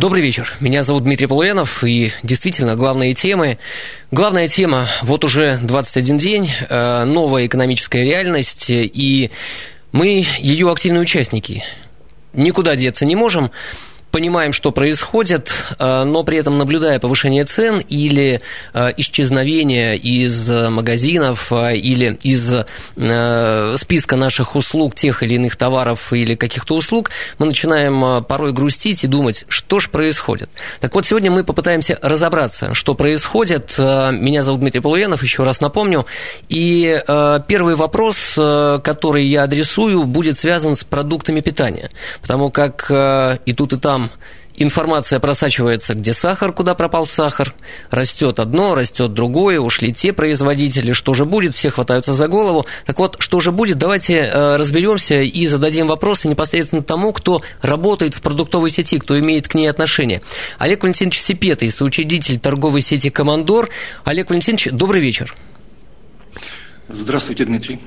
Добрый вечер. Меня зовут Дмитрий Полуянов, и действительно главные темы. Главная тема вот уже 21 день, э, новая экономическая реальность, и мы ее активные участники. Никуда деться не можем понимаем, что происходит, э, но при этом наблюдая повышение цен или э, исчезновение из магазинов э, или из списка наших услуг тех или иных товаров или каких-то услуг, мы начинаем порой грустить и думать, что же происходит. Так вот, сегодня мы попытаемся разобраться, что происходит. Меня зовут Дмитрий Полуянов, еще раз напомню. И первый вопрос, который я адресую, будет связан с продуктами питания. Потому как и тут, и там там информация просачивается, где сахар, куда пропал сахар, растет одно, растет другое, ушли те производители, что же будет, все хватаются за голову. Так вот, что же будет, давайте э, разберемся и зададим вопросы непосредственно тому, кто работает в продуктовой сети, кто имеет к ней отношение. Олег Валентинович Сипетый, соучредитель торговой сети «Командор». Олег Валентинович, добрый вечер. Здравствуйте, Дмитрий.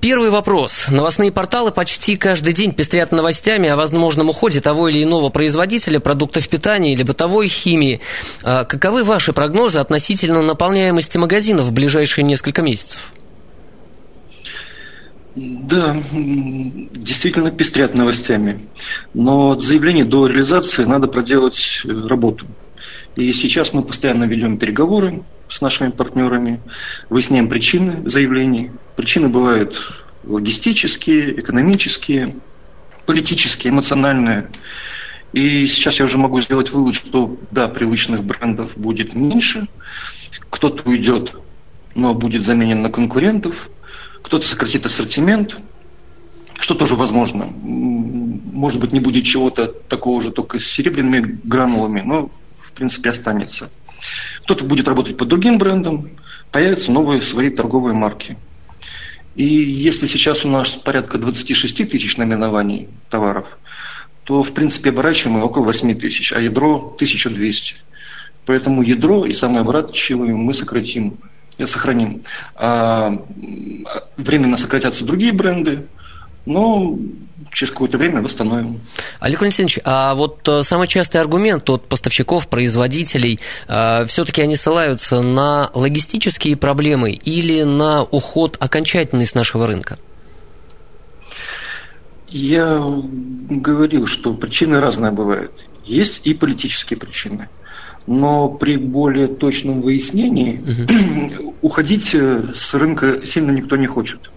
Первый вопрос. Новостные порталы почти каждый день пестрят новостями о возможном уходе того или иного производителя продуктов питания или бытовой химии. А каковы ваши прогнозы относительно наполняемости магазинов в ближайшие несколько месяцев? Да, действительно пестрят новостями. Но от заявления до реализации надо проделать э, работу. И сейчас мы постоянно ведем переговоры с нашими партнерами, выясняем причины заявлений. Причины бывают логистические, экономические, политические, эмоциональные. И сейчас я уже могу сделать вывод, что да, привычных брендов будет меньше, кто-то уйдет, но будет заменен на конкурентов, кто-то сократит ассортимент, что тоже возможно. Может быть, не будет чего-то такого же, только с серебряными гранулами, но в принципе останется. Кто-то будет работать под другим брендом, появятся новые свои торговые марки. И если сейчас у нас порядка 26 тысяч наименований товаров, то, в принципе, оборачиваемые около 8 тысяч, а ядро 1200. Поэтому ядро и самое оборачиваемое мы сократим, сохраним. А временно сократятся другие бренды, но через какое-то время восстановим. Олег Валентинович, а вот э, самый частый аргумент от поставщиков, производителей, э, все-таки они ссылаются на логистические проблемы или на уход окончательный с нашего рынка? Я говорил, что причины разные бывают. Есть и политические причины. Но при более точном выяснении угу. уходить э, с рынка сильно никто не хочет.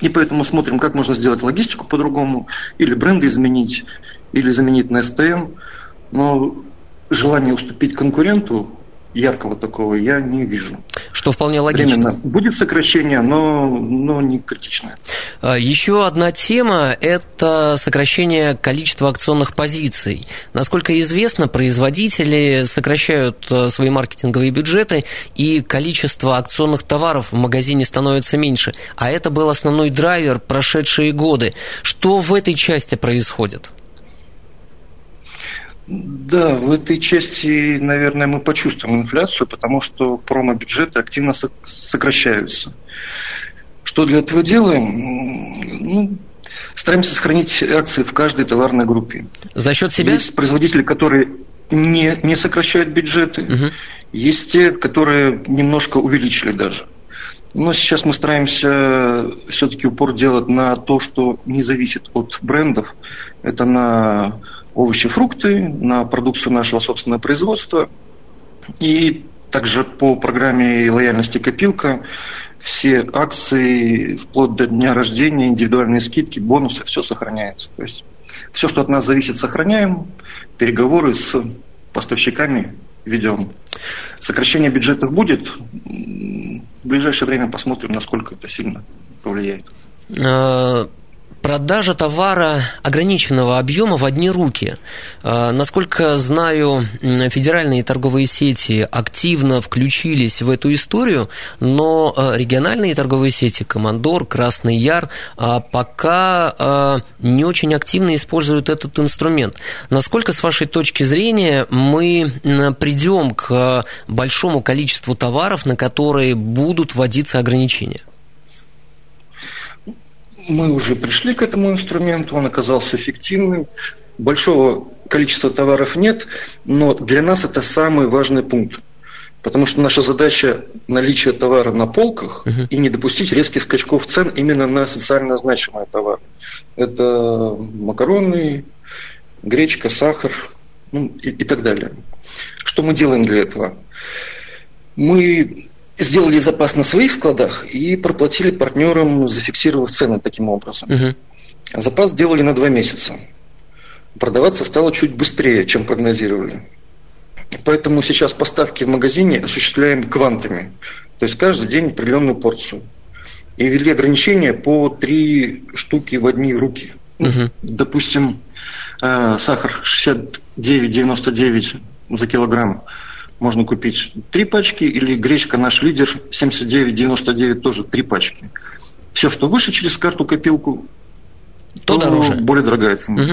И поэтому смотрим, как можно сделать логистику по-другому, или бренды изменить, или заменить на STM. Но желание уступить конкуренту яркого такого я не вижу. Что вполне логично. Временно будет сокращение, но, но не критичное. А, еще одна тема – это сокращение количества акционных позиций. Насколько известно, производители сокращают а, свои маркетинговые бюджеты, и количество акционных товаров в магазине становится меньше. А это был основной драйвер прошедшие годы. Что в этой части происходит? Да, в этой части, наверное, мы почувствуем инфляцию, потому что промо-бюджеты активно сокращаются. Что для этого делаем? Ну, стараемся сохранить акции в каждой товарной группе. За счет себя? Есть производители, которые не, не сокращают бюджеты, угу. есть те, которые немножко увеличили даже. Но сейчас мы стараемся все-таки упор делать на то, что не зависит от брендов. Это на овощи, фрукты, на продукцию нашего собственного производства. И также по программе лояльности «Копилка» все акции, вплоть до дня рождения, индивидуальные скидки, бонусы, все сохраняется. То есть все, что от нас зависит, сохраняем. Переговоры с поставщиками ведем. Сокращение бюджетов будет. В ближайшее время посмотрим, насколько это сильно повлияет. А, продажа товара ограниченного объема в одни руки. Насколько знаю, федеральные торговые сети активно включились в эту историю, но региональные торговые сети «Командор», «Красный Яр» пока не очень активно используют этот инструмент. Насколько, с вашей точки зрения, мы придем к большому количеству товаров, на которые будут вводиться ограничения? Мы уже пришли к этому инструменту, он оказался эффективным. Большого количества товаров нет, но для нас это самый важный пункт. Потому что наша задача наличие товара на полках uh-huh. и не допустить резких скачков цен именно на социально значимые товары. Это макароны, гречка, сахар ну, и, и так далее. Что мы делаем для этого? Мы сделали запас на своих складах и проплатили партнерам, зафиксировав цены таким образом. Угу. Запас сделали на два месяца. Продаваться стало чуть быстрее, чем прогнозировали. Поэтому сейчас поставки в магазине осуществляем квантами. То есть каждый день определенную порцию. И ввели ограничения по три штуки в одни руки. Угу. Допустим, э, сахар 69,99 за килограмм можно купить три пачки, или гречка наш лидер 79,99 тоже три пачки. Все, что выше через карту-копилку, то, то дороже. более дорогая цена. Угу.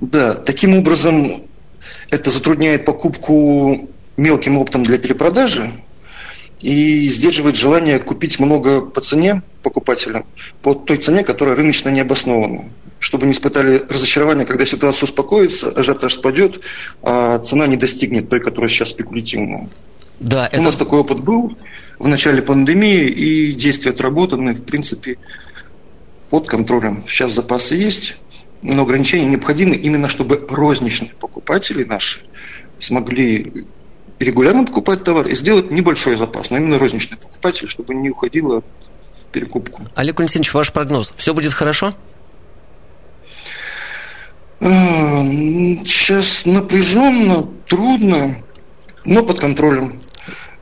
Да, таким образом это затрудняет покупку мелким оптом для перепродажи и сдерживает желание купить много по цене покупателям, по той цене, которая рыночно не обоснована чтобы не испытали разочарование, когда ситуация успокоится, ажиотаж спадет, а цена не достигнет той, которая сейчас спекулятивная. Да, это... У нас такой опыт был в начале пандемии, и действия отработаны, в принципе, под контролем. Сейчас запасы есть, но ограничения необходимы именно, чтобы розничные покупатели наши смогли регулярно покупать товар и сделать небольшой запас, но именно розничные покупатели, чтобы не уходило в перекупку. Олег Валентинович, ваш прогноз. Все будет хорошо? Сейчас напряженно, трудно, но под контролем.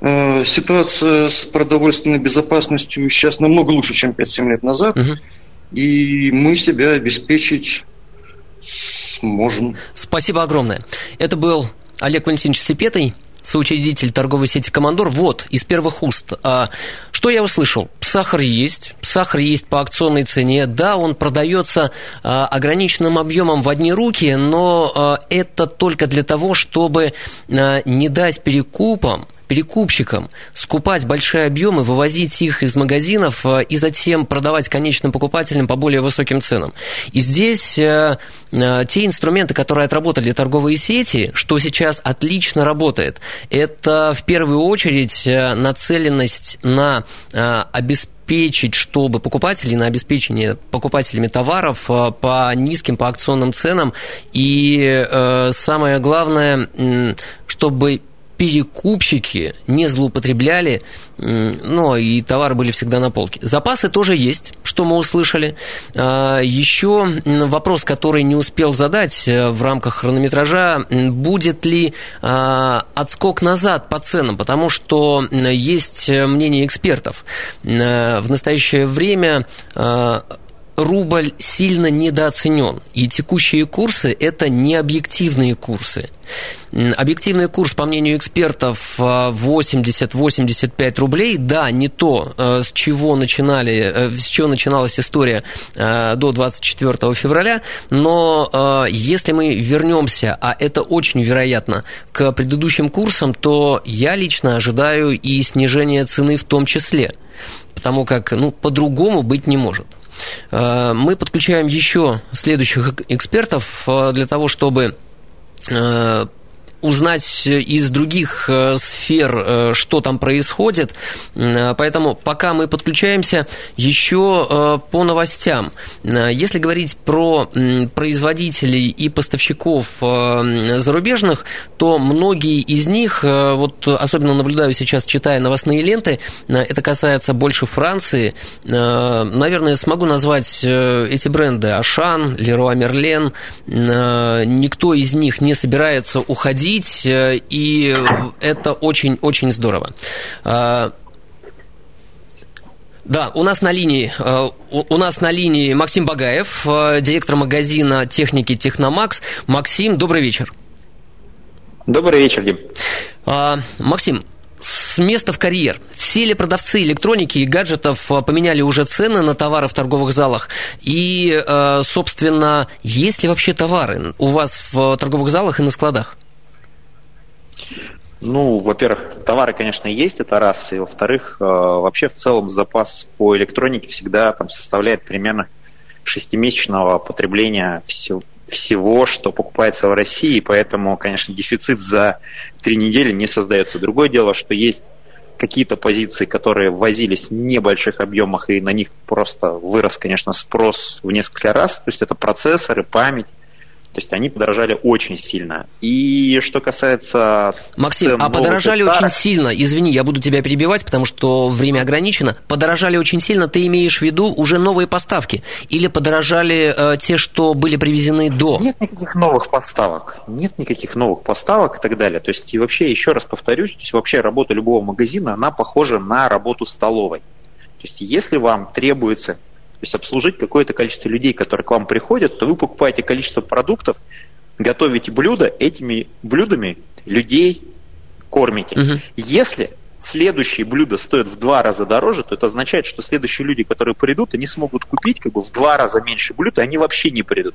А, ситуация с продовольственной безопасностью сейчас намного лучше, чем 5-7 лет назад. Угу. И мы себя обеспечить сможем. Спасибо огромное. Это был Олег Валентинович Сепетый, соучредитель торговой сети «Командор». Вот, из первых уст. А, что я услышал? Сахар есть, сахар есть по акционной цене. Да, он продается а, ограниченным объемом в одни руки, но а, это только для того, чтобы не дать перекупам перекупщикам скупать большие объемы, вывозить их из магазинов э, и затем продавать конечным покупателям по более высоким ценам. И здесь э, э, те инструменты, которые отработали торговые сети, что сейчас отлично работает, это в первую очередь нацеленность на обеспечить чтобы покупатели на обеспечение покупателями товаров по низким, по акционным ценам. И самое главное, чтобы перекупщики не злоупотребляли, но и товары были всегда на полке. Запасы тоже есть, что мы услышали. А, Еще вопрос, который не успел задать э, в рамках хронометража, будет ли а, отскок назад по ценам, потому что есть мнение экспертов. Э, в настоящее время а, рубль сильно недооценен. И текущие курсы – это не объективные курсы. Объективный курс, по мнению экспертов, 80-85 рублей. Да, не то, э, с чего, начинали, э, с чего начиналась история э, до 24 февраля, но если мы вернемся, а это очень вероятно, к предыдущим курсам, то я лично ожидаю и снижения цены в том числе, потому как ну, по-другому быть не может. Э, мы подключаем еще следующих экспертов э, для того, чтобы э, узнать из других э, сфер, э, что там происходит. Э, поэтому пока мы подключаемся еще по новостям. Если говорить про производителей и поставщиков зарубежных, то многие из них, вот особенно наблюдаю сейчас, читая новостные ленты, это касается больше Франции. Наверное, смогу назвать эти бренды Ашан, Леруа Мерлен. Никто из них не собирается уходить говорить, э, и это очень-очень здорово. А, Да, у нас на линии э, у нас на линии Максим Багаев, э, директор магазина техники Техномакс. Максим, добрый вечер. Добрый вечер, Дим. А, Максим, с места в карьер. Все ли продавцы электроники и гаджетов э, поменяли уже цены на товары в торговых залах? И, собственно, есть ли вообще товары у вас в торговых залах и на складах? Ну, во-первых, товары, конечно, есть, это раз. И во-вторых, э, вообще в целом запас по электронике всегда там составляет примерно шестимесячного потребления всего, всего, что покупается в России, поэтому, конечно, дефицит за три недели не создается. Другое дело, что есть какие-то позиции, которые возились в небольших объемах, и на них просто вырос, конечно, спрос в несколько раз. То есть это процессоры, память, то есть они подорожали очень сильно. И что касается... Максим, а подорожали старых... очень сильно, извини, я буду тебя перебивать, потому что время ограничено. Подорожали очень сильно, ты имеешь в виду уже новые поставки? Или подорожали э, те, что были привезены до? Нет никаких новых поставок. Нет никаких новых поставок и так далее. То есть и вообще, еще раз повторюсь, то есть вообще работа любого магазина, она похожа на работу столовой. То есть если вам требуется то есть обслужить какое-то количество людей, которые к вам приходят, то вы покупаете количество продуктов, готовите блюда, этими блюдами людей кормите. Угу. Если следующие блюда стоят в два раза дороже, то это означает, что следующие люди, которые придут, они смогут купить как бы в два раза меньше блюд, и они вообще не придут.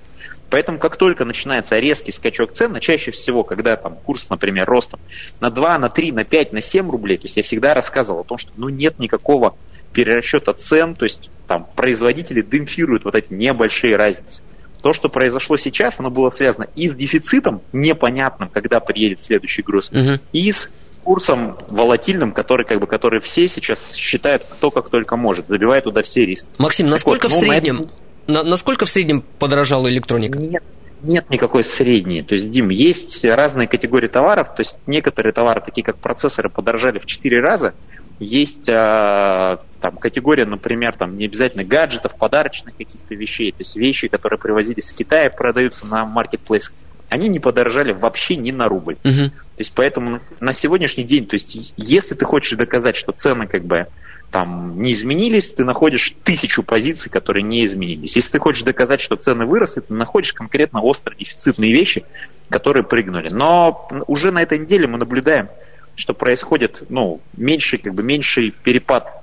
Поэтому как только начинается резкий скачок цен, а чаще всего, когда там курс, например, ростом на 2, на 3, на 5, на 7 рублей, то есть я всегда рассказывал о том, что ну, нет никакого перерасчета цен, то есть там производители демпфируют вот эти небольшие разницы. То, что произошло сейчас, оно было связано и с дефицитом непонятным, когда приедет следующий груз, угу. и с курсом волатильным, который, как бы, который все сейчас считают кто как только может, забивает туда все риски. Максим, насколько вот, в ну, среднем, на, насколько в среднем подорожала электроника? Нет, нет никакой средней. То есть, Дим, есть разные категории товаров. То есть некоторые товары, такие как процессоры, подорожали в 4 раза, есть а, там категория, например, там не обязательно гаджетов, подарочных каких-то вещей, то есть вещи, которые привозились с Китая, продаются на маркетплейс, они не подорожали вообще ни на рубль. Угу. То есть поэтому на сегодняшний день, то есть если ты хочешь доказать, что цены как бы там не изменились, ты находишь тысячу позиций, которые не изменились. Если ты хочешь доказать, что цены выросли, ты находишь конкретно остро дефицитные вещи, которые прыгнули. Но уже на этой неделе мы наблюдаем что происходит, ну, меньший, как бы меньший перепад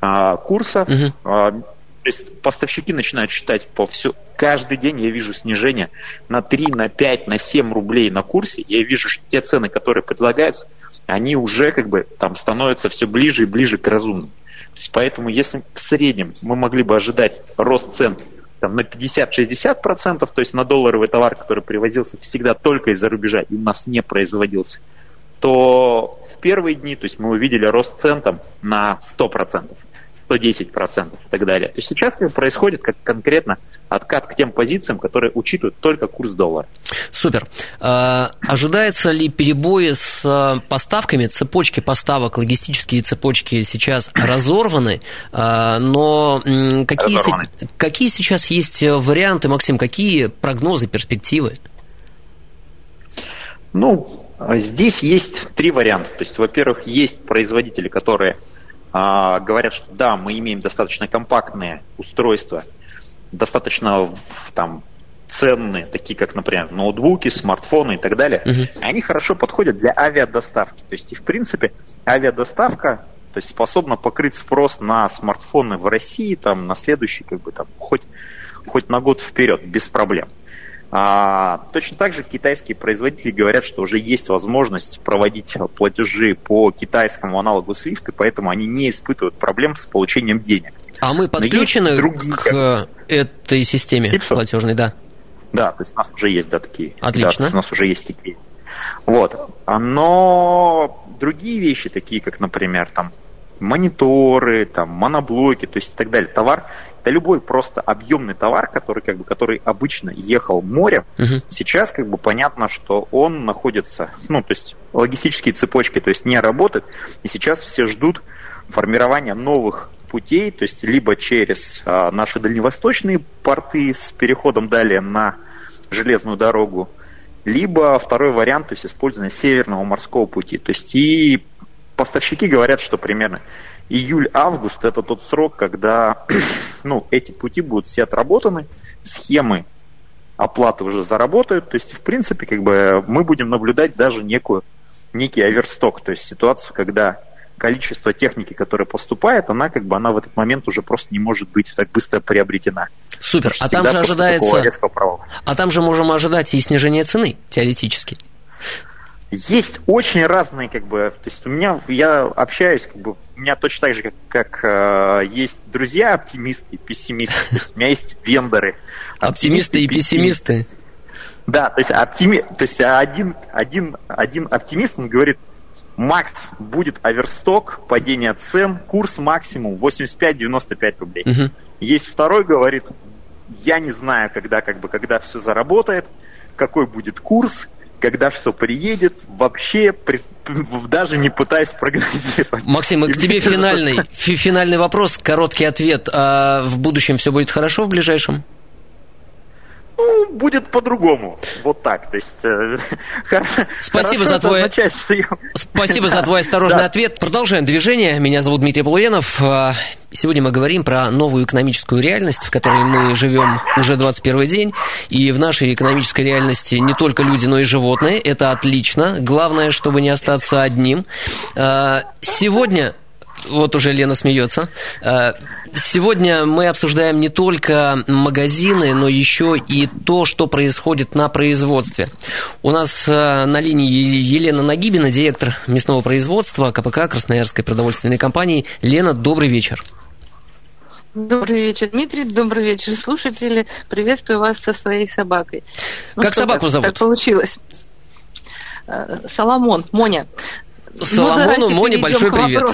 а, курсов. Угу. А, то есть поставщики начинают считать по все. Каждый день я вижу снижение на 3, на 5, на 7 рублей на курсе. Я вижу, что те цены, которые предлагаются, они уже как бы там становятся все ближе и ближе к разумным. То есть поэтому, если в среднем мы могли бы ожидать рост цен там, на 50-60%, то есть на долларовый товар, который привозился всегда только из-за рубежа и у нас не производился, то в первые дни, то есть мы увидели рост цен там на 100%, 110% и так далее. То есть сейчас происходит как конкретно откат к тем позициям, которые учитывают только курс доллара. Супер. А, ожидается ли перебои с а, поставками? Цепочки поставок, логистические цепочки сейчас разорваны, а, но какие, разорваны. какие сейчас есть варианты, Максим, какие прогнозы, перспективы? Ну, здесь есть три варианта. То есть, во-первых, есть производители, которые а, говорят, что да, мы имеем достаточно компактные устройства, достаточно там ценные, такие как, например, ноутбуки, смартфоны и так далее, угу. они хорошо подходят для авиадоставки. То есть, и в принципе, авиадоставка то есть способна покрыть спрос на смартфоны в России там, на следующий, как бы там, хоть, хоть на год вперед, без проблем. А, точно так же китайские производители говорят, что уже есть возможность проводить платежи по китайскому аналогу SWIFT, и поэтому они не испытывают проблем с получением денег. А мы подключены другие, к этой системе Сипсу? платежной, да? Да, то есть у нас уже есть да, такие. Отлично. Да, у нас уже есть такие. Вот. Но другие вещи, такие как, например, там мониторы, там, моноблоки, то есть и так далее. Товар, это любой просто объемный товар, который, как бы, который обычно ехал морем, угу. сейчас как бы понятно, что он находится, ну, то есть логистические цепочки, то есть не работают, и сейчас все ждут формирования новых путей, то есть либо через а, наши дальневосточные порты с переходом далее на железную дорогу, либо второй вариант, то есть использование северного морского пути. То есть и поставщики говорят, что примерно июль-август это тот срок, когда ну, эти пути будут все отработаны, схемы оплаты уже заработают. То есть, в принципе, как бы мы будем наблюдать даже некую, некий оверсток, то есть ситуацию, когда количество техники, которая поступает, она как бы она в этот момент уже просто не может быть так быстро приобретена. Супер. А там же ожидается... А там же можем ожидать и снижение цены, теоретически. Есть очень разные, как бы, то есть у меня, я общаюсь, как бы, у меня точно так же, как, как э, есть друзья оптимисты и пессимисты, то есть у меня есть вендоры. Оптимисты, и пессимисты. Да, то есть, оптими, то есть один, один, один оптимист, он говорит, Макс, будет оверсток, падение цен, курс максимум 85-95 рублей. Угу. Есть второй, говорит, я не знаю, когда, как бы, когда все заработает, какой будет курс, когда что приедет, вообще при, даже не пытаясь прогнозировать. Максим, к тебе финальный, финальный вопрос, короткий ответ. А в будущем все будет хорошо в ближайшем? Ну, будет по-другому. Вот так. То есть, э, Спасибо за твой... Означает, я... Спасибо за твой осторожный да. ответ. Продолжаем движение. Меня зовут Дмитрий Полуенов. А, сегодня мы говорим про новую экономическую реальность, в которой мы живем уже 21 день. И в нашей экономической реальности не только люди, но и животные. Это отлично. Главное, чтобы не остаться одним. А, сегодня вот уже Лена смеется. Э, сегодня мы обсуждаем не только магазины, но еще и то, что происходит на производстве. У нас э, на линии Елена Нагибина, директор мясного производства КПК Красноярской продовольственной компании. Лена, добрый вечер. Добрый вечер, Дмитрий. Добрый вечер, слушатели. Приветствую вас со своей собакой. Ну, как собаку так, зовут? Так получилось. Э, Соломон, Моня. Соломону, ну, Моне большой привет.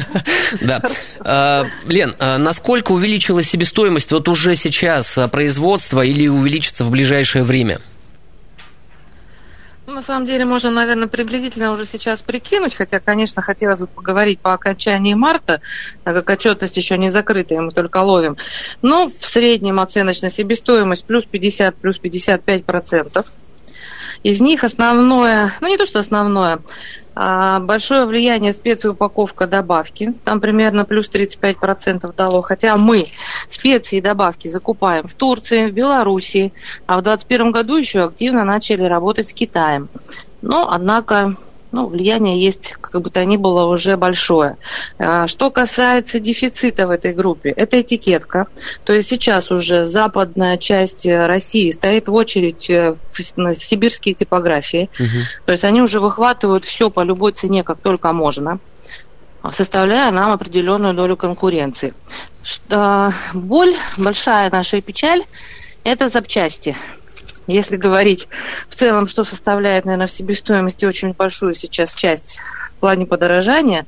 да. А, Лен, а насколько увеличилась себестоимость вот уже сейчас а, производства или увеличится в ближайшее время? Ну, на самом деле можно, наверное, приблизительно уже сейчас прикинуть, хотя, конечно, хотелось бы поговорить по окончании марта, так как отчетность еще не закрыта, и мы только ловим. Но в среднем оценочная себестоимость плюс 50, плюс 55 процентов. Из них основное, ну не то что основное, большое влияние специеупаковка добавки. Там примерно плюс 35% дало. Хотя мы специи и добавки закупаем в Турции, в Белоруссии. А в 2021 году еще активно начали работать с Китаем. Но, однако, ну, влияние есть, как бы то ни было, уже большое. А, что касается дефицита в этой группе, это этикетка. То есть сейчас уже западная часть России стоит в очередь э, на сибирские типографии. Угу. То есть они уже выхватывают все по любой цене, как только можно составляя нам определенную долю конкуренции. Боль, большая наша печаль – это запчасти. Если говорить в целом, что составляет, наверное, в себестоимости очень большую сейчас часть в плане подорожания,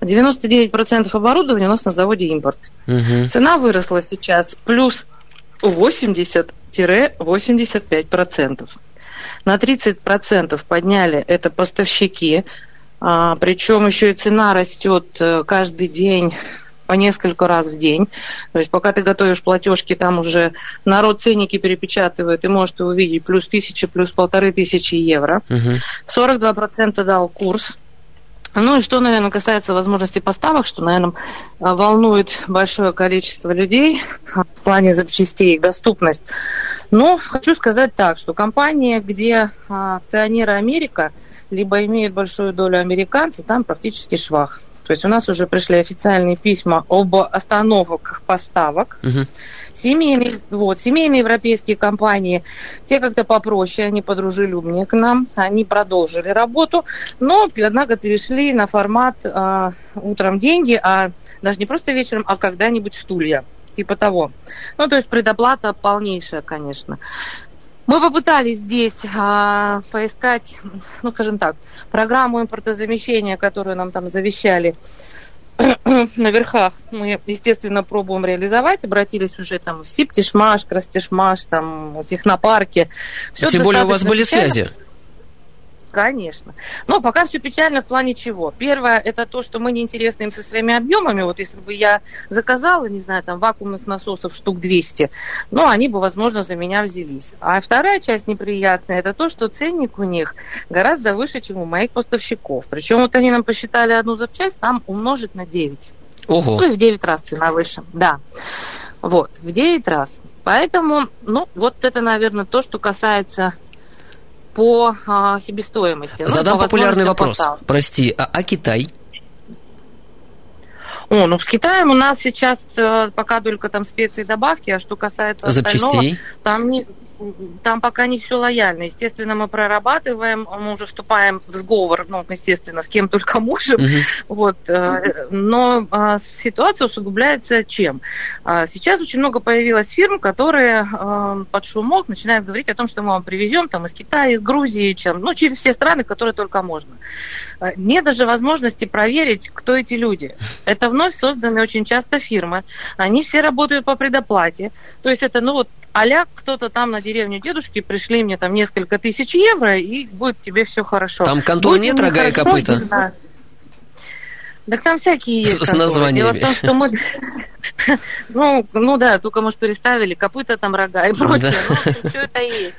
99% оборудования у нас на заводе импорт. Угу. Цена выросла сейчас плюс 80-85%. На 30% подняли это поставщики, а, причем еще и цена растет э, каждый день по несколько раз в день. То есть пока ты готовишь платежки, там уже народ ценники перепечатывает и может увидеть плюс тысячи, плюс полторы тысячи евро. Угу. 42% дал курс. Ну и что, наверное, касается возможности поставок, что, наверное, волнует большое количество людей в плане запчастей, их доступность. Но хочу сказать так, что компания, где акционеры Америка, либо имеют большую долю американцев, там практически швах. То есть у нас уже пришли официальные письма об остановках поставок. Угу. Семейные, вот, семейные европейские компании, те как-то попроще, они подружелюбнее к нам, они продолжили работу, но, однако, перешли на формат э, утром деньги, а даже не просто вечером, а когда-нибудь стулья типа того. Ну, то есть предоплата полнейшая, конечно. Мы попытались здесь а, поискать, ну, скажем так, программу импортозамещения, которую нам там завещали на верхах. Мы, естественно, пробуем реализовать. Обратились уже там в Сиптишмаш, Крастишмаш, там, Технопарке. Все Тем более у вас были связи. Конечно. Но пока все печально в плане чего. Первое, это то, что мы неинтересны им со своими объемами. Вот если бы я заказала, не знаю, там вакуумных насосов штук 200, ну, они бы, возможно, за меня взялись. А вторая часть неприятная, это то, что ценник у них гораздо выше, чем у моих поставщиков. Причем вот они нам посчитали одну запчасть, там умножить на 9. Ого. Ну, и в 9 раз цена выше. Да. Вот, в 9 раз. Поэтому, ну, вот это, наверное, то, что касается по а, себестоимости. Задам ну, по популярный вопрос. Поставок. Прости, а, а Китай? О, ну с Китаем у нас сейчас э, пока только там специи добавки, а что касается Запчастей? остального, там не, там пока не все лояльно. Естественно, мы прорабатываем, мы уже вступаем в сговор, ну, естественно, с кем только можем. Угу. Вот, э, но а, ситуация усугубляется чем? А, сейчас очень много появилось фирм, которые э, под шумок начинают говорить о том, что мы вам привезем там, из Китая, из Грузии, чем, ну, через все страны, которые только можно. А, нет даже возможности проверить, кто эти люди. Это вновь созданные очень часто фирмы. Они все работают по предоплате. То есть это, ну вот, а кто-то там на деревню дедушки, пришли мне там несколько тысяч евро, и будет тебе все хорошо. Там контор нет рога и копыта? Так там всякие есть. С названиями. Дело в том, что мы... Ну, ну да, только, может, переставили копыта там рога и прочее. Да. Ну, все это есть.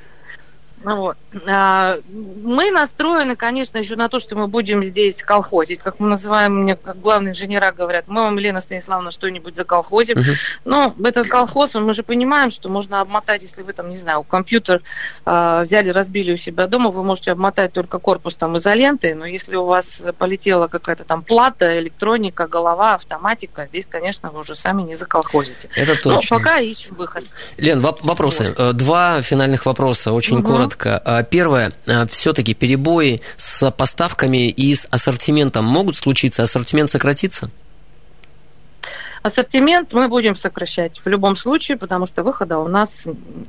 Ну вот. А, мы настроены, конечно, еще на то, что мы будем здесь колхозить, как мы называем, мне как главные инженера говорят, мы вам, Елена Станиславовна, что-нибудь заколхозим. Uh-huh. Но этот колхоз, мы же понимаем, что можно обмотать, если вы там, не знаю, компьютер э, взяли, разбили у себя дома, вы можете обмотать только корпус там изолентой, но если у вас полетела какая-то там плата, электроника, голова, автоматика, здесь, конечно, вы уже сами не заколхозите. Это точно. Но пока ищем выход. Лен, вопросы. Вот. Э, два финальных вопроса, очень uh-huh. коротко коротко. А, первое, а, все-таки перебои с поставками и с ассортиментом могут случиться? Ассортимент сократится? Ассортимент мы будем сокращать в любом случае, потому что выхода у нас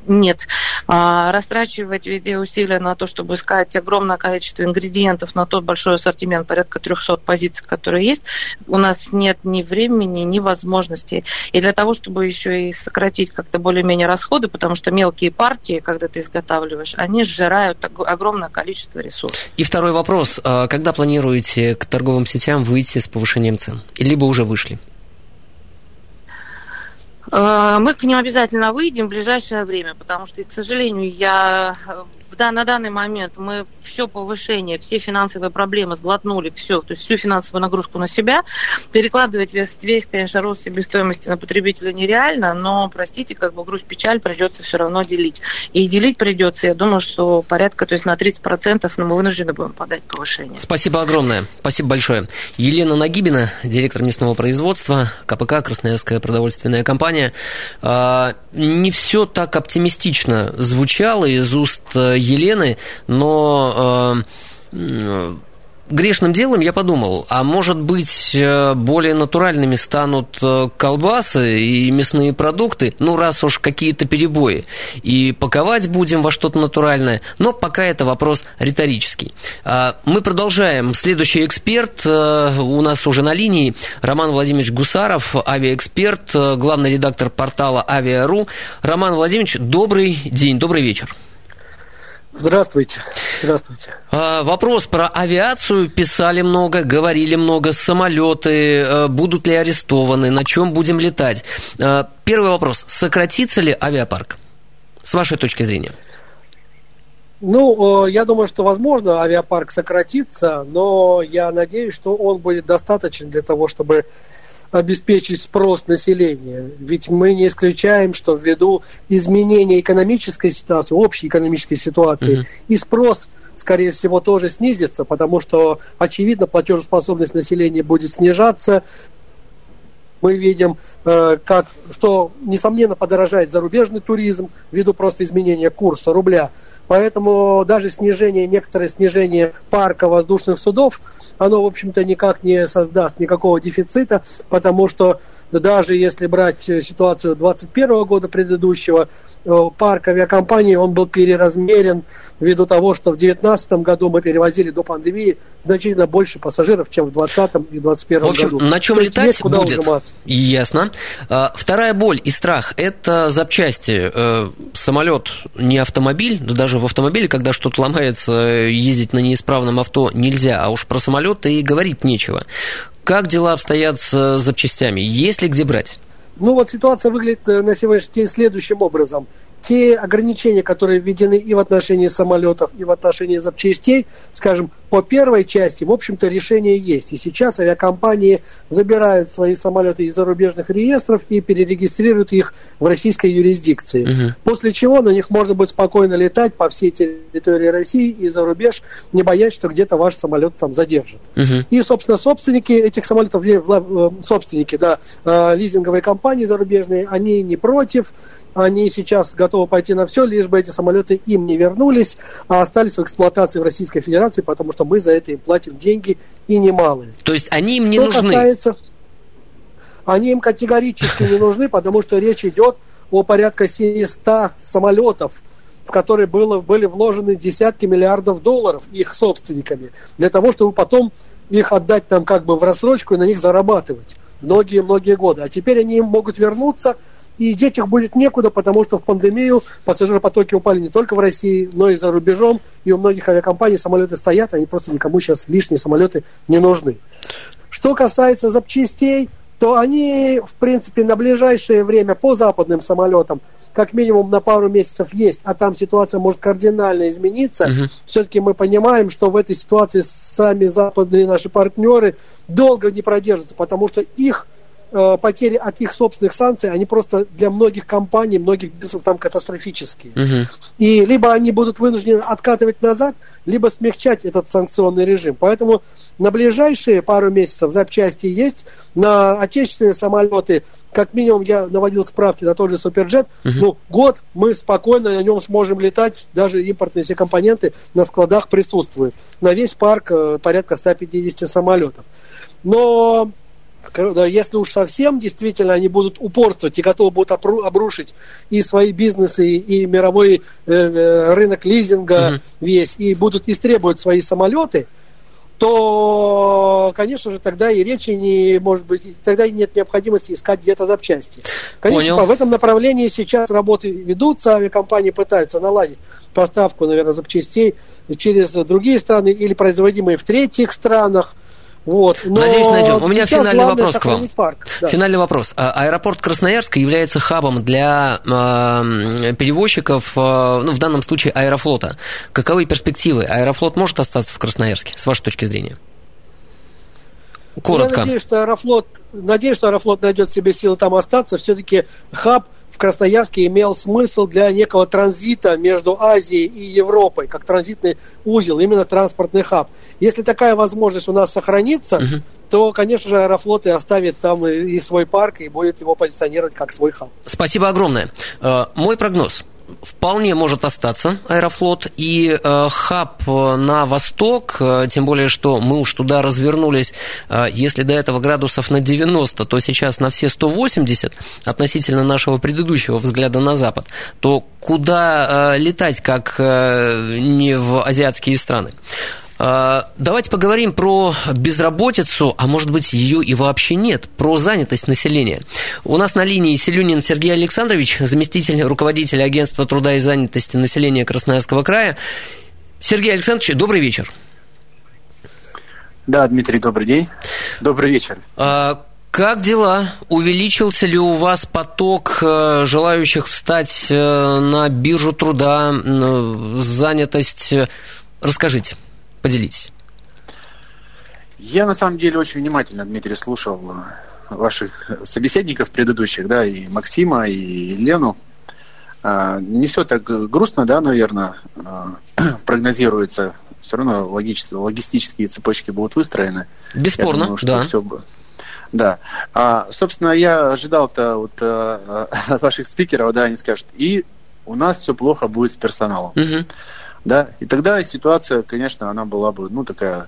нет. А, растрачивать везде усилия на то, чтобы искать огромное количество ингредиентов на тот большой ассортимент, порядка 300 позиций, которые есть, у нас нет ни времени, ни возможностей. И для того, чтобы еще и сократить как-то более-менее расходы, потому что мелкие партии, когда ты изготавливаешь, они сжирают огромное количество ресурсов. И второй вопрос. А, когда планируете к торговым сетям выйти с повышением цен? Либо уже вышли? Э, мы к ним обязательно выйдем в ближайшее время, потому что, к сожалению, я да, на данный момент мы все повышение, все финансовые проблемы сглотнули, все, то есть всю финансовую нагрузку на себя. Перекладывать весь, весь конечно, рост себестоимости на потребителя нереально, но, простите, как бы грусть-печаль придется все равно делить. И делить придется, я думаю, что порядка, то есть на 30%, но мы вынуждены будем подать повышение. Спасибо огромное. Спасибо большое. Елена Нагибина, директор местного производства, КПК, Красноярская продовольственная компания. А, не все так оптимистично звучало из уст э, Елены, но э, грешным делом я подумал, а может быть э, более натуральными станут э, колбасы и мясные продукты, ну раз уж какие-то перебои, и паковать будем во что-то натуральное, но пока это вопрос риторический. А, мы продолжаем. Следующий эксперт у нас уже на линии Роман Владимирович Гусаров, авиаэксперт, главный редактор портала Авиару. Роман Владимирович, добрый день, добрый вечер. Здравствуйте. Здравствуйте. А, вопрос про авиацию. Писали много, говорили много. Самолеты а, будут ли арестованы? На чем будем летать? А, первый вопрос. Сократится ли авиапарк? С вашей точки зрения. Ну, я думаю, что возможно авиапарк сократится, но я надеюсь, что он будет достаточен для того, чтобы обеспечить спрос населения. Ведь мы не исключаем, что ввиду изменения экономической ситуации, общей экономической ситуации, uh-huh. и спрос, скорее всего, тоже снизится, потому что, очевидно, платежеспособность населения будет снижаться, мы видим, э, как, что, несомненно, подорожает зарубежный туризм ввиду просто изменения курса рубля. Поэтому даже снижение, некоторое снижение парка воздушных судов, оно, в общем-то, никак не создаст никакого дефицита, потому что даже если брать ситуацию 2021 года предыдущего, Э, парк авиакомпаний, он был переразмерен ввиду того, что в 2019 году мы перевозили до пандемии значительно больше пассажиров, чем в 2020 и 2021 году. В общем, году. на чем летать куда будет? Ужиматься. Ясно. А, вторая боль и страх – это запчасти. Э, самолет не автомобиль, да даже в автомобиле, когда что-то ломается, ездить на неисправном авто нельзя, а уж про самолет и говорить нечего. Как дела обстоят с запчастями? Есть ли где брать? Ну вот ситуация выглядит э, на сегодняшний день следующим образом те ограничения, которые введены и в отношении самолетов, и в отношении запчастей, скажем, по первой части, в общем-то, решение есть. И сейчас авиакомпании забирают свои самолеты из зарубежных реестров и перерегистрируют их в российской юрисдикции. Угу. После чего на них можно будет спокойно летать по всей территории России и за рубеж, не боясь, что где-то ваш самолет там задержат. Угу. И, собственно, собственники этих самолетов, э, собственники, да, э, лизинговые компании зарубежные, они не против, они сейчас готовы пойти на все, лишь бы эти самолеты им не вернулись, а остались в эксплуатации в Российской Федерации, потому что мы за это им платим деньги и немалые. То есть они им не что нужны? Касается, они им категорически не нужны, потому что речь идет о порядка 700 самолетов, в которые было, были вложены десятки миллиардов долларов их собственниками, для того, чтобы потом их отдать там как бы в рассрочку и на них зарабатывать многие-многие годы. А теперь они им могут вернуться – и деть их будет некуда, потому что в пандемию пассажиропотоки упали не только в России, но и за рубежом, и у многих авиакомпаний самолеты стоят, они просто никому сейчас лишние самолеты не нужны. Что касается запчастей, то они, в принципе, на ближайшее время по западным самолетам как минимум на пару месяцев есть, а там ситуация может кардинально измениться. Угу. Все-таки мы понимаем, что в этой ситуации сами западные наши партнеры долго не продержатся, потому что их потери от их собственных санкций, они просто для многих компаний, многих бизнесов там катастрофические. Угу. И либо они будут вынуждены откатывать назад, либо смягчать этот санкционный режим. Поэтому на ближайшие пару месяцев запчасти есть. На отечественные самолеты, как минимум, я наводил справки на тот же Суперджет, угу. ну, год мы спокойно на нем сможем летать, даже импортные все компоненты на складах присутствуют. На весь парк э, порядка 150 самолетов. Но если уж совсем действительно они будут упорствовать и готовы будут обрушить и свои бизнесы, и мировой э, э, рынок лизинга угу. весь, и будут истребовать свои самолеты, то, конечно же, тогда и речи не может быть, тогда и нет необходимости искать где-то запчасти. Конечно, Понял. в этом направлении сейчас работы ведутся, авиакомпании пытаются наладить поставку, наверное, запчастей через другие страны или производимые в третьих странах. Вот. Но Надеюсь, найдем. У меня финальный вопрос к вам. Парк. Да. Финальный вопрос. А, аэропорт Красноярска является хабом для э, перевозчиков, э, ну, в данном случае Аэрофлота. Каковы перспективы? Аэрофлот может остаться в Красноярске, с вашей точки зрения? Коротко. Я надеюсь, что Аэрофлот, надеюсь, что Аэрофлот найдет себе силы там остаться. Все-таки хаб в Красноярске имел смысл для некого транзита между Азией и Европой, как транзитный узел, именно транспортный хаб. Если такая возможность у нас сохранится, угу. то, конечно же, Аэрофлот и оставит там и, и свой парк, и будет его позиционировать как свой хаб. Спасибо огромное. Э, мой прогноз вполне может остаться Аэрофлот и э, хаб э, на восток, э, тем более, что мы уж туда развернулись, э, если до этого градусов на 90, то сейчас на все 180 относительно нашего предыдущего взгляда на запад, то куда э, летать, как э, не в азиатские страны? А, давайте поговорим про безработицу, а может быть ее и вообще нет, про занятость населения. У нас на линии Селюнин Сергей Александрович, заместитель руководителя агентства труда и занятости населения Красноярского края. Сергей Александрович, добрый вечер. Да, Дмитрий, добрый день. Добрый вечер. А, как дела? Увеличился ли у вас поток э, желающих встать э, на биржу труда, занятость? Расскажите. Поделитесь. Я на самом деле очень внимательно, Дмитрий, слушал э, ваших собеседников предыдущих, да, и Максима, и Лену. А, не все так грустно, да, наверное, а, прогнозируется. Все равно логистические цепочки будут выстроены. Бесспорно, думаю, да. Все... Да. А, собственно, я ожидал-то вот, а, от ваших спикеров, да, они скажут, и у нас все плохо будет с персоналом. Угу да, и тогда ситуация, конечно, она была бы, ну, такая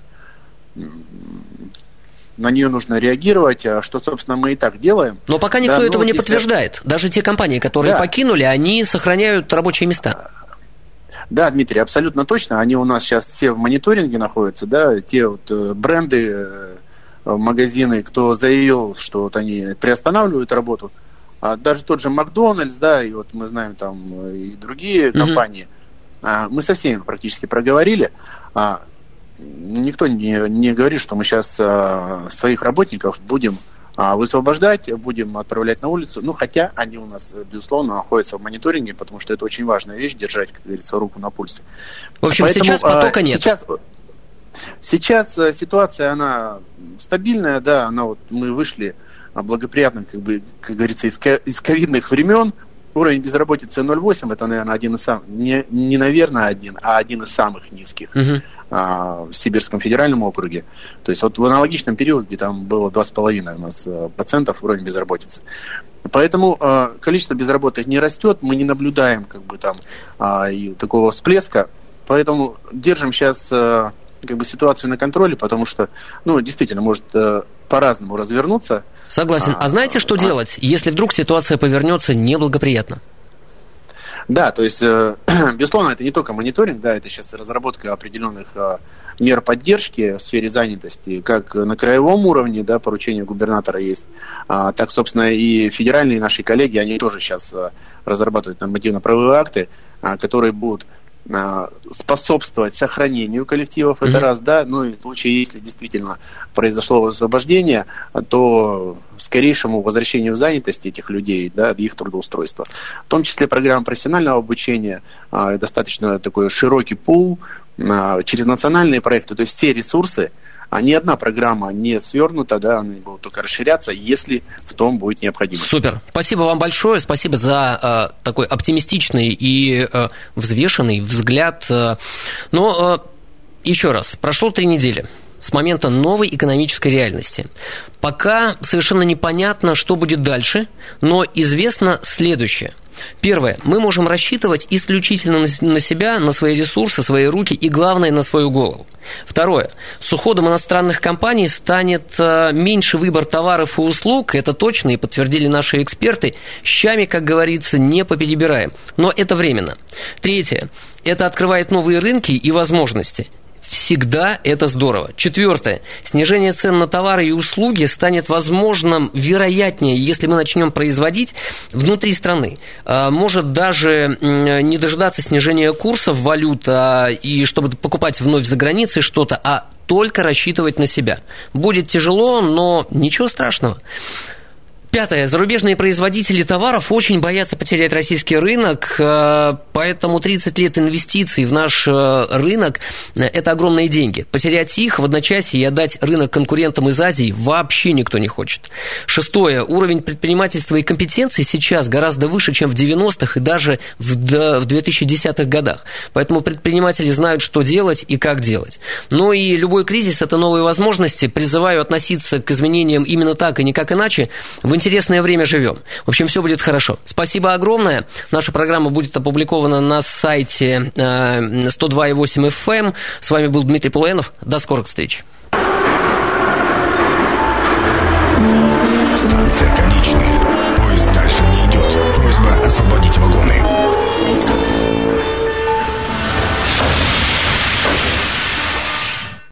на нее нужно реагировать, а что, собственно, мы и так делаем. Но пока никто да, этого вот не если... подтверждает. Даже те компании, которые да. покинули, они сохраняют рабочие места. Да, Дмитрий, абсолютно точно. Они у нас сейчас все в мониторинге находятся, да, те вот э, бренды, э, магазины, кто заявил, что вот они приостанавливают работу, а даже тот же Макдональдс, да, и вот мы знаем там э, и другие mm-hmm. компании, мы со всеми практически проговорили. А, никто не, не говорит, что мы сейчас а, своих работников будем а, высвобождать, будем отправлять на улицу. Ну, хотя они у нас, безусловно, находятся в мониторинге, потому что это очень важная вещь, держать, как говорится, руку на пульсе. В общем, Поэтому, сейчас потока нет. Сейчас, сейчас э, ситуация, она стабильная, да, она вот, мы вышли благоприятным, как бы, как говорится, из, из ковидных времен, уровень безработицы 0,8, это, наверное, один из самых, не, не наверное один, а один из самых низких. Uh-huh а, в Сибирском федеральном округе. То есть вот в аналогичном периоде там было 2,5 у нас э, процентов уровень безработицы. Поэтому э, количество безработных не растет, мы не наблюдаем как бы там э, и такого всплеска. Поэтому держим сейчас э, как бы ситуацию на контроле, потому что, ну, действительно, может э, по-разному развернуться. Согласен. А, а знаете, что а... делать, если вдруг ситуация повернется неблагоприятно? Да, то есть, э, безусловно, это не только мониторинг, да, это сейчас разработка определенных э, мер поддержки в сфере занятости, как на краевом уровне, да, поручение губернатора есть, а, так, собственно, и федеральные наши коллеги, они тоже сейчас э, разрабатывают нормативно-правовые акты, а, которые будут а, способствовать сохранению коллективов, это mm-hmm. раз, да, ну и в случае, если действительно произошло освобождение, то скорейшему возвращению в занятость этих людей, да, их трудоустройства. В том числе программа профессионального обучения, а, достаточно такой широкий пул а, через национальные проекты, то есть все ресурсы, а ни одна программа не свернута, да, она будет только расширяться, если в том будет необходимость. Супер. Спасибо вам большое, спасибо за э, такой оптимистичный и э, взвешенный взгляд. Э, но э, еще раз, прошло три недели с момента новой экономической реальности. Пока совершенно непонятно, что будет дальше, но известно следующее – Первое. Мы можем рассчитывать исключительно на себя, на свои ресурсы, свои руки и, главное, на свою голову. Второе. С уходом иностранных компаний станет э, меньше выбор товаров и услуг, это точно и подтвердили наши эксперты. Щами, как говорится, не поперебираем. Но это временно. Третье. Это открывает новые рынки и возможности всегда это здорово. Четвертое. Снижение цен на товары и услуги станет возможным, вероятнее, если мы начнем производить внутри страны. А, может даже не дожидаться снижения курсов валют а, и чтобы покупать вновь за границей что-то, а только рассчитывать на себя. Будет тяжело, но ничего страшного. Пятое. Зарубежные производители товаров очень боятся потерять российский рынок, э, поэтому 30 лет инвестиций в наш э, рынок – это огромные деньги. Потерять их в одночасье и отдать рынок конкурентам из Азии вообще никто не хочет. Шестое. Уровень предпринимательства и компетенции сейчас гораздо выше, чем в 90-х и даже в 2010-х годах. Поэтому предприниматели знают, что делать и как делать. Но и любой кризис – это новые возможности. Призываю относиться к изменениям именно так и никак иначе. В интересное время живем. В общем, все будет хорошо. Спасибо огромное. Наша программа будет опубликована на сайте 102.8 FM. Эм. С вами был Дмитрий Полуэнов. До скорых встреч. Станция конечная.